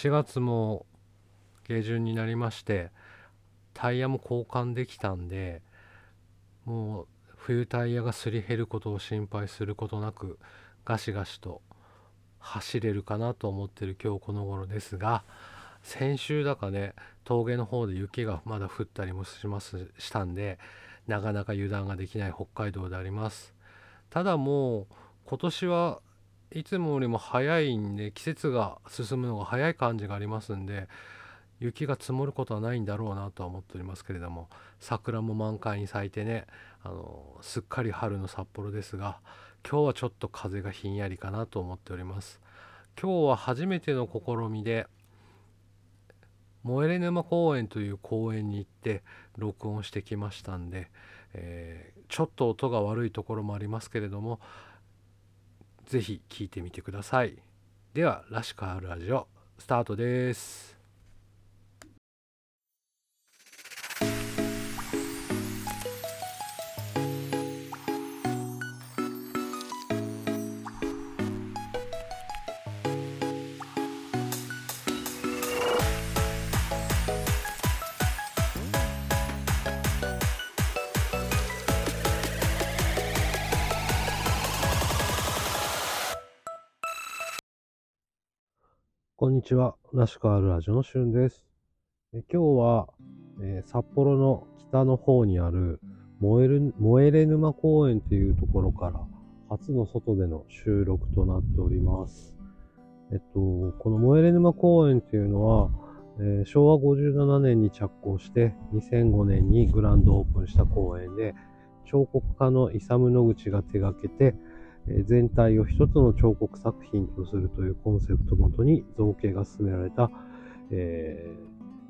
4月も下旬になりましてタイヤも交換できたんでもう冬タイヤがすり減ることを心配することなくガシガシと走れるかなと思ってる今日この頃ですが先週だかね峠の方で雪がまだ降ったりもしますしたんでなかなか油断ができない北海道であります。ただもう今年はいつもよりも早いんで季節が進むのが早い感じがありますんで雪が積もることはないんだろうなとは思っておりますけれども桜も満開に咲いてねあのすっかり春の札幌ですが今日はちょっと風がひんやりかなと思っております。今日は初めての試みで燃えれ沼公園という公園に行って録音してきましたんで、えー、ちょっと音が悪いところもありますけれどもぜひ聴いてみてください。では「らしくあるラジオ」スタートです。こんにちは。らしくあるラジオのしゅんです。え今日は、えー、札幌の北の方にある燃える燃えれ沼公園というところから初の外での収録となっております。えっと、この燃えれ沼公園というのは、えー、昭和57年に着工して2005年にグランドオープンした公園で彫刻家のイサム・ノグチが手掛けて全体を一つの彫刻作品とするというコンセプトもとに造形が進められた、え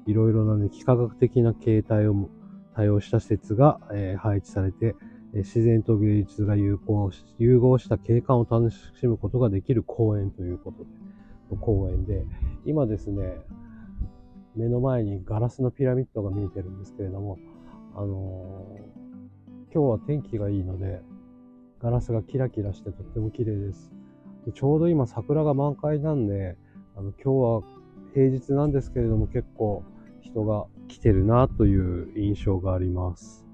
ー、いろいろな、ね、幾何学的な形態を多用した施設が、えー、配置されて、自然と芸術が融合融合した景観を楽しむことができる公園ということで、公園で、今ですね、目の前にガラスのピラミッドが見えてるんですけれども、あのー、今日は天気がいいので、ガラスがキラキラしてとっても綺麗です。でちょうど今桜が満開なんで、あの今日は平日なんですけれども結構人が来てるなという印象があります。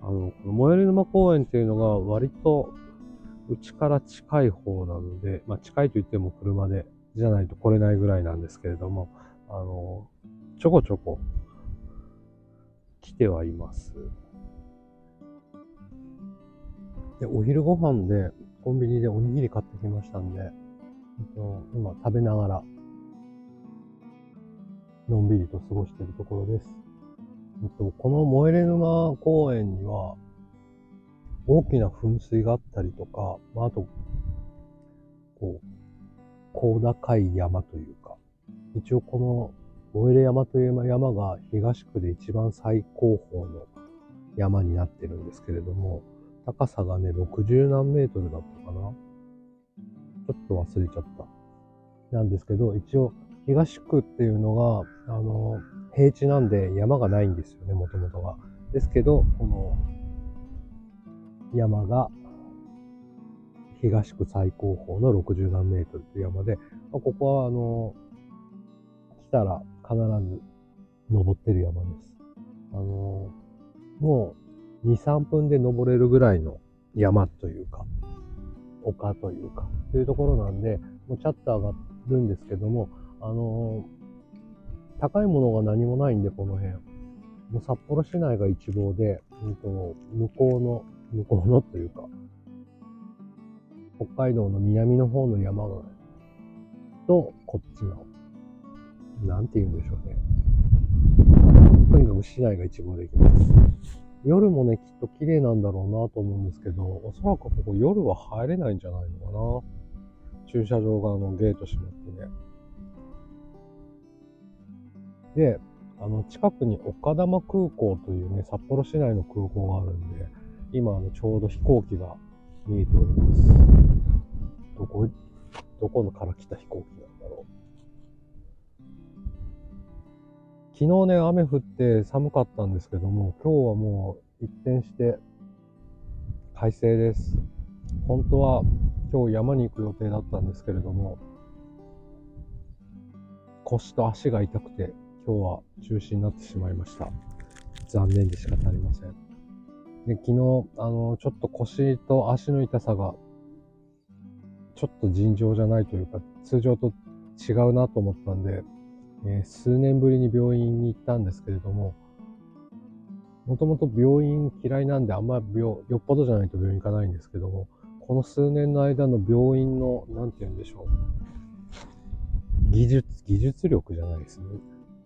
あの、この最寄り沼公園っていうのが割とうちから近い方なので、まあ近いと言っても車でじゃないと来れないぐらいなんですけれども、あの、ちょこちょこ来てはいます。で、お昼ご飯でコンビニでおにぎり買ってきましたんで、えっと今食べながら、のんびりと過ごしているところです。えっとこの燃えれ沼公園には、大きな噴水があったりとか、まあ、あと、こう、高高い山というか、一応この燃えれ山という山が東区で一番最高峰の山になってるんですけれども、高さがね、60何メートルだったかな。ちょっと忘れちゃった。なんですけど、一応、東区っていうのが、あの、平地なんで山がないんですよね、もともとは。ですけど、この山が東区最高峰の60何メートルという山で、まあ、ここはあの、来たら必ず登ってる山です。あの、も2、3分で登れるぐらいの山というか、丘というか、というところなんで、もうチャッターがるんですけども、あのー、高いものが何もないんで、この辺。もう札幌市内が一望で、うんと、向こうの、向こうのというか、北海道の南の方の山が、と、こっちの、なんて言うんでしょうね。とにかく市内が一望できます。夜もね、きっと綺麗なんだろうなと思うんですけど、おそらくここ夜は入れないんじゃないのかな。駐車場側のゲート閉まってね。で、あの、近くに岡玉空港というね、札幌市内の空港があるんで、今、あの、ちょうど飛行機が見えております。どこ、どこのから来た飛行機だ？昨日ね、雨降って寒かったんですけども、今日はもう一転して快晴です。本当は今日山に行く予定だったんですけれども、腰と足が痛くて、今日は中止になってしまいました。残念で仕方ありません。で、昨日、あの、ちょっと腰と足の痛さが、ちょっと尋常じゃないというか、通常と違うなと思ったんで、えー、数年ぶりに病院に行ったんですけれども、もともと病院嫌いなんであんま病、よっぽどじゃないと病院行かないんですけども、この数年の間の病院の、なんて言うんでしょう。技術、技術力じゃないですね。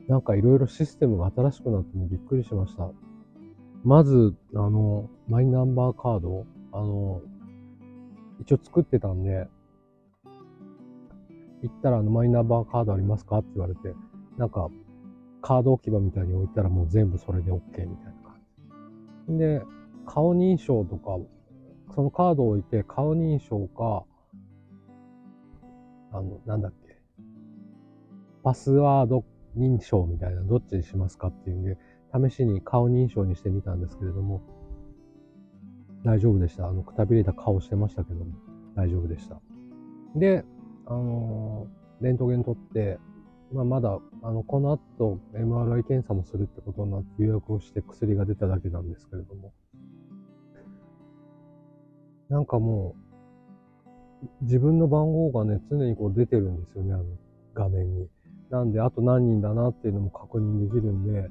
なんかいろいろシステムが新しくなってね、びっくりしました。まず、あの、マイナンバーカード、あの、一応作ってたんで、行ったらあのマイナンバーカードありますか？って言われて、なんか、カード置き場みたいに置いたらもう全部それで OK みたいな感じ。で、顔認証とか、そのカードを置いて顔認証か、あの、なんだっけ、パスワード認証みたいな、どっちにしますかっていうんで、試しに顔認証にしてみたんですけれども、大丈夫でした。あの、くたびれた顔してましたけども、大丈夫でした。で、あの、レントゲン取って、まあ、まだ、あの、この後 MRI 検査もするってことになって予約をして薬が出ただけなんですけれども、なんかもう、自分の番号がね、常にこう出てるんですよね、あの、画面に。なんで、あと何人だなっていうのも確認できるんで、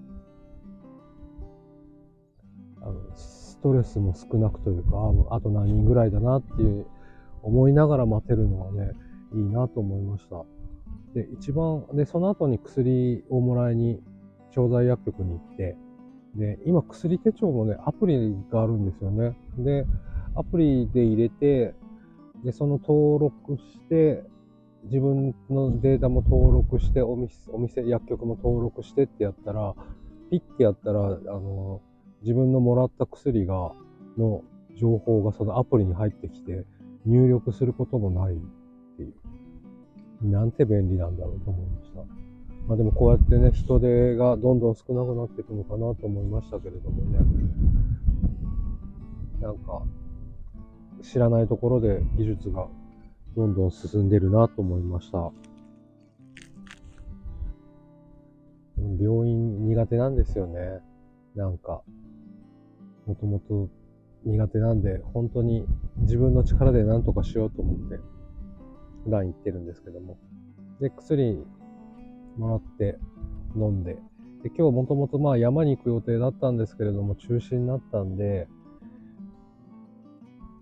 あの、ストレスも少なくというか、あと何人ぐらいだなっていう思いながら待てるのはね、いいなと思いました。で、一番、で、その後に薬をもらいに、調剤薬局に行って、で、今薬手帳もね、アプリがあるんですよね。で、アプリで入れて、で、その登録して、自分のデータも登録して、お店、お店、薬局も登録してってやったら、ピッてやったら、あの、自分のもらった薬が、の情報がそのアプリに入ってきて、入力することもないっていう。なんて便利なんだろうと思いました。まあでもこうやってね、人手がどんどん少なくなっていくのかなと思いましたけれどもね。なんか、知らないところで技術がどんどん進んでるなと思いました。病院苦手なんですよね。なんか、もともと苦手なんで、本当に自分の力で何とかしようと思って、普段行ってるんですけども。で、薬もらって飲んで、で、今日もともとまあ山に行く予定だったんですけれども、中止になったんで、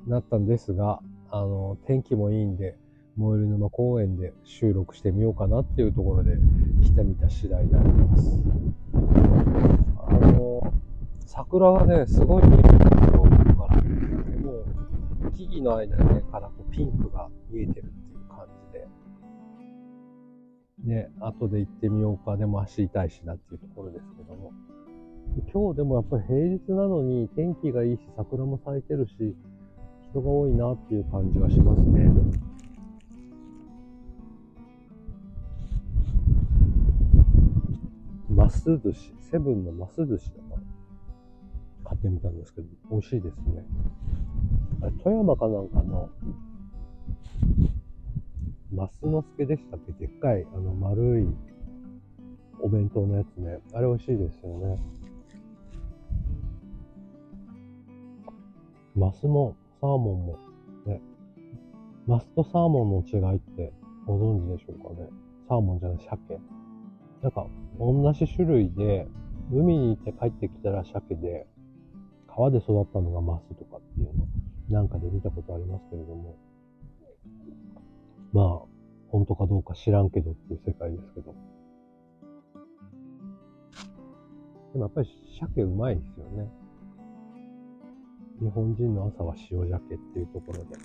なったんですが、あの、天気もいいんで、燃える沼公園で収録してみようかなっていうところで来てみた次第であります。あの、桜がね、すごい見えてるんですよ、から。でも、木々の間にね、からこうピンクが見えてる。ね、後で行ってみようか。でも足痛いしなっていうところですけども。今日でもやっぱり平日なのに天気がいいし、桜も咲いてるし、人が多いなっていう感じがしますね。マス寿司、セブンのマス寿司だから。買ってみたんですけど、美味しいですね。富山かなんかの、マスノスケでしたっけ？でっかい、あの、丸いお弁当のやつね。あれ美味しいですよね。マスもサーモンも、ね、マスとサーモンの違いってご存知でしょうかね？サーモンじゃない、鮭。なんか、同じ種類で、海に行って帰ってきたら鮭で、川で育ったのがマスとかっていうの、なんかで見たことありますけれども、まあ、本当かどうか知らんけどっていう世界ですけど。でもやっぱり鮭うまいですよね。日本人の朝は塩鮭っていうところで。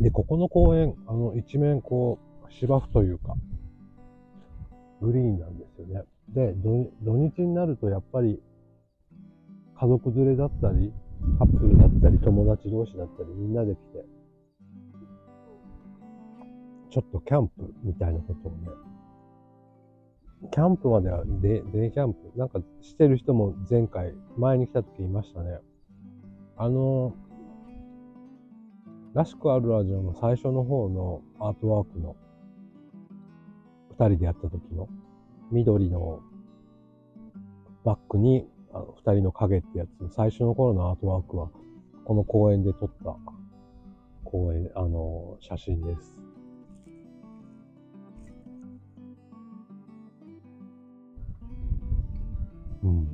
で、ここの公園、あの、一面こう、芝生というか、グリーンなんですよね。で、土日になるとやっぱり、家族連れだったり、カップルだったり、友達同士だったり、みんなで来て、ちょっとキャンプみたいなことをね、キャンプまではデ、デイキャンプなんかしてる人も前回、前に来た時いましたね。あの、らしくあるラジオの最初の方のアートワークの二人でやった時の緑のバックにあの二人の影ってやつ、最初の頃のアートワークはこの公園で撮った公園、あの、写真です。うん。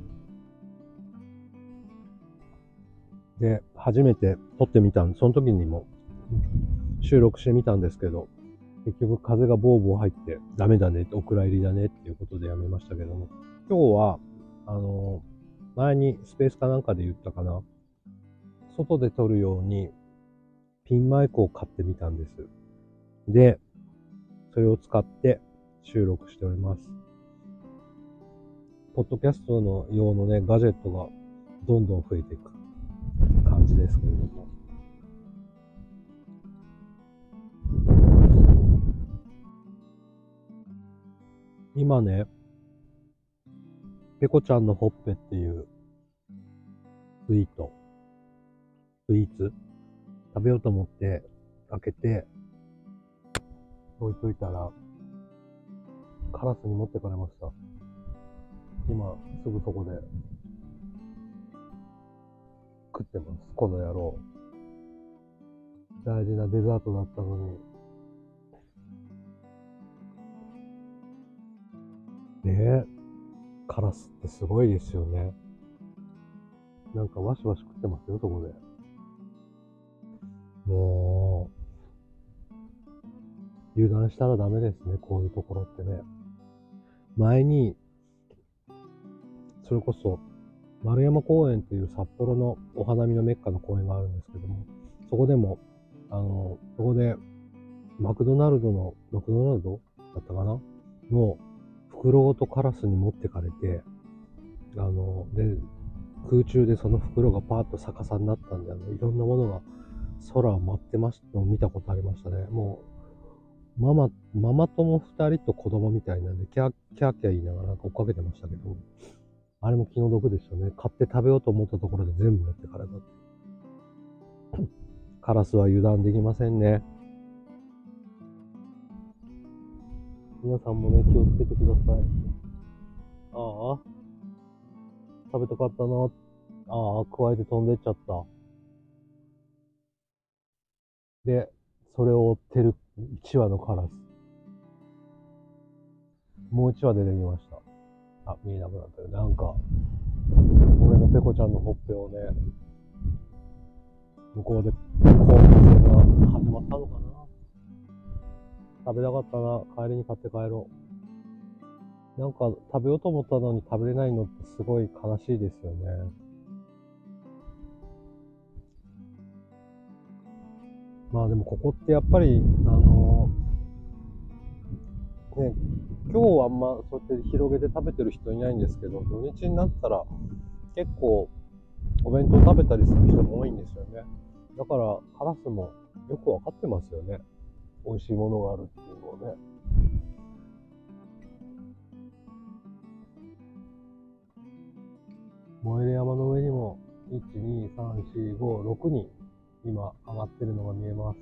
で、初めて撮ってみたんその時にも収録してみたんですけど、結局風がボーボー入ってダメだね、お蔵入りだねっていうことでやめましたけども、今日は、あの、前にスペースかなんかで言ったかな、外で撮るようにピンマイクを買ってみたんです。で、それを使って収録しております。ポッドキャストの用のね、ガジェットがどんどん増えていく感じですけれども。今ね、ペコちゃんのほっぺっていうスイート、スイーツ食べようと思って開けて置いといたらカラスに持ってかれました。今すぐそこで食ってます。この野郎。大事なデザートだったのに。ねえ、カラスってすごいですよね。なんかワシワシ食ってますよ、そこで。もう、油断したらダメですね、こういうところってね。前に、それこそ、丸山公園っていう札幌のお花見のメッカの公園があるんですけども、そこでも、あの、そこで、マクドナルドの、マクドナルドだったかなの袋ごとカラスに持ってかれて、あの、で、空中でその袋がパーッと逆さになったんで、あの、いろんなものが空を舞ってましたのを見たことありましたね。もう、ママ、ママ友二人と子供みたいなんで、キャーキャーキャー言いながら追っかけてましたけど、あれも気の毒ですよね。買って食べようと思ったところで全部持ってかれたって。カラスは油断できませんね。皆さんもね、気をつけてください。ああ。食べたかったな。ああ、加えて飛んでっちゃった。で、それを追ってる1羽のカラス。もう1羽出てきました。あ、見えなくなったよ。なんか、俺のペコちゃんのほっぺをね、向こうで、コーンが始まったのかな食べたかったな。帰りに買って帰ろう。なんか、食べようと思ったのに食べれないのってすごい悲しいですよね。まあでもここってやっぱり、あのね、今日はあんまそうやって広げて食べてる人いないんですけど、土日になったら結構お弁当食べたりする人も多いんですよね。だからカラスもよくわかってますよね。美味しいものがあるっていうのをね。燃える山の上にも、1、2、3、4、5、6人、今上がってるのが見えます。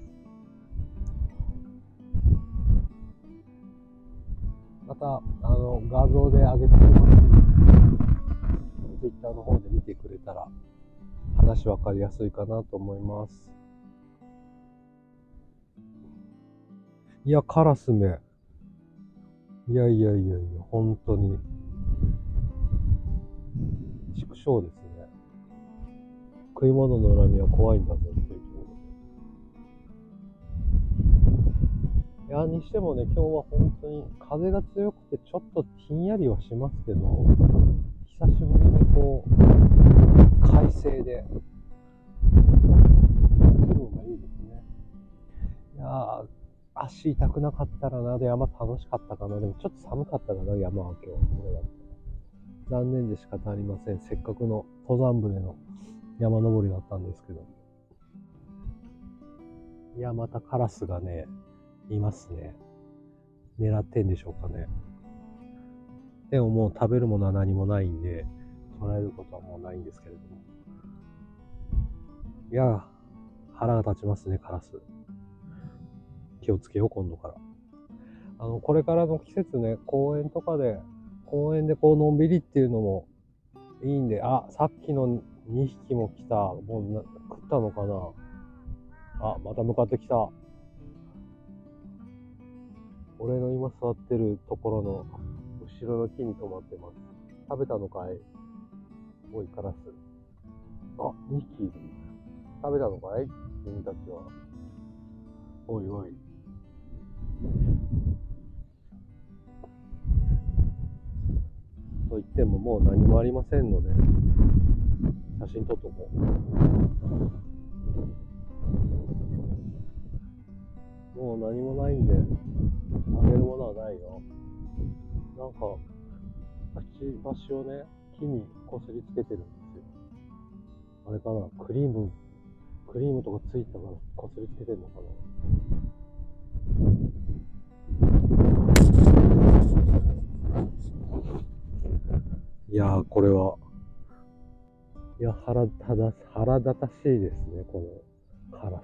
また、あの、画像で上げておきます。Twitter の方で見てくれたら、話わかりやすいかなと思います。いや、カラスめ。いやいやいやいや、本当に。畜生ですね。食い物の恨みは怖いんだぞっていう。いや、にしてもね、今日は本当に風が強くてちょっとひんやりはしますけど、久しぶりにこう、快晴で、気分がいいですね。いやー、足痛くなかったらな、で山楽しかったかな、でもちょっと寒かったかな、山は今日、これだったら。残念で仕方ありません。せっかくの登山船の山登りだったんですけど。いや、またカラスがね、いますね。狙ってんでしょうかね。でももう食べるものは何もないんで、捉えることはもうないんですけれども。いや、腹が立ちますね、カラス。気をつけよう、今度から。あの、これからの季節ね、公園とかで、公園でこう、のんびりっていうのもいいんで、あ、さっきの2匹も来た。もう食ったのかなあ、また向かってきた。俺の今座ってるところの後ろの木に止まってます。食べたのかい？おい、カラス。あ、2匹。食べたのかい？君たちは。おいおい。と言ってももう何もありませんので、写真撮っとこう。もう何もないんで、あげるものはないよ。なんか、くちばしをね、木にこすりつけてるんですよ。あれかな、クリーム、クリームとかついたからこすりつけてるのかないやー、これは、いや、腹立た、腹立たしいですね、このカラス。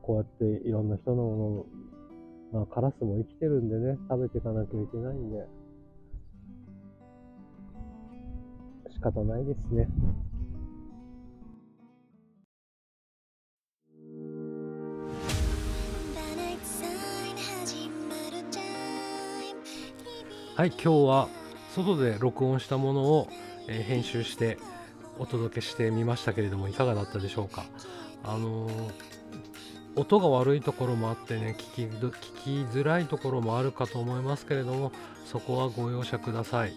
こうやっていろんな人のもの、まあカラスも生きてるんでね、食べていかなきゃいけないんで、仕方ないですね。はい、今日は外で録音したものを、えー編集してお届けしてみましたけれどもいかがだったでしょうか？あのー音が悪いところもあってね聞き聞きづらいところもあるかと思いますけれどもそこはご容赦ください、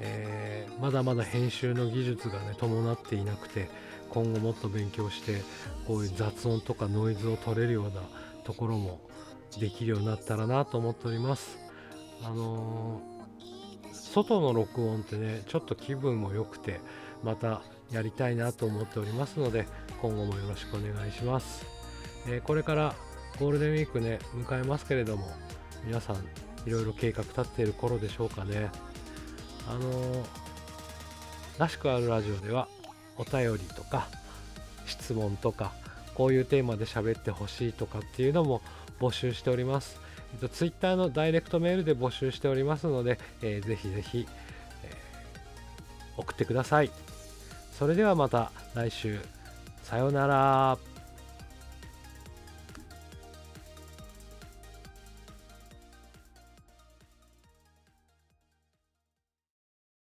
えーまだまだ編集の技術がね伴っていなくて今後もっと勉強してこういう雑音とかノイズを取れるようなところもできるようになったらなと思っております。あのー外の録音ってねちょっと気分も良くてまたやりたいなと思っておりますので今後もよろしくお願いします、えーこれからゴールデンウィークね迎えますけれども皆さんいろいろ計画立っている頃でしょうかねあのーらしくあるラジオではお便りとか質問とかこういうテーマで喋ってほしいとかっていうのも募集しております。えっと、Twitter のダイレクトメールで募集しておりますので、えーぜひぜひ、えー送ってください。それではまた来週。さようなら。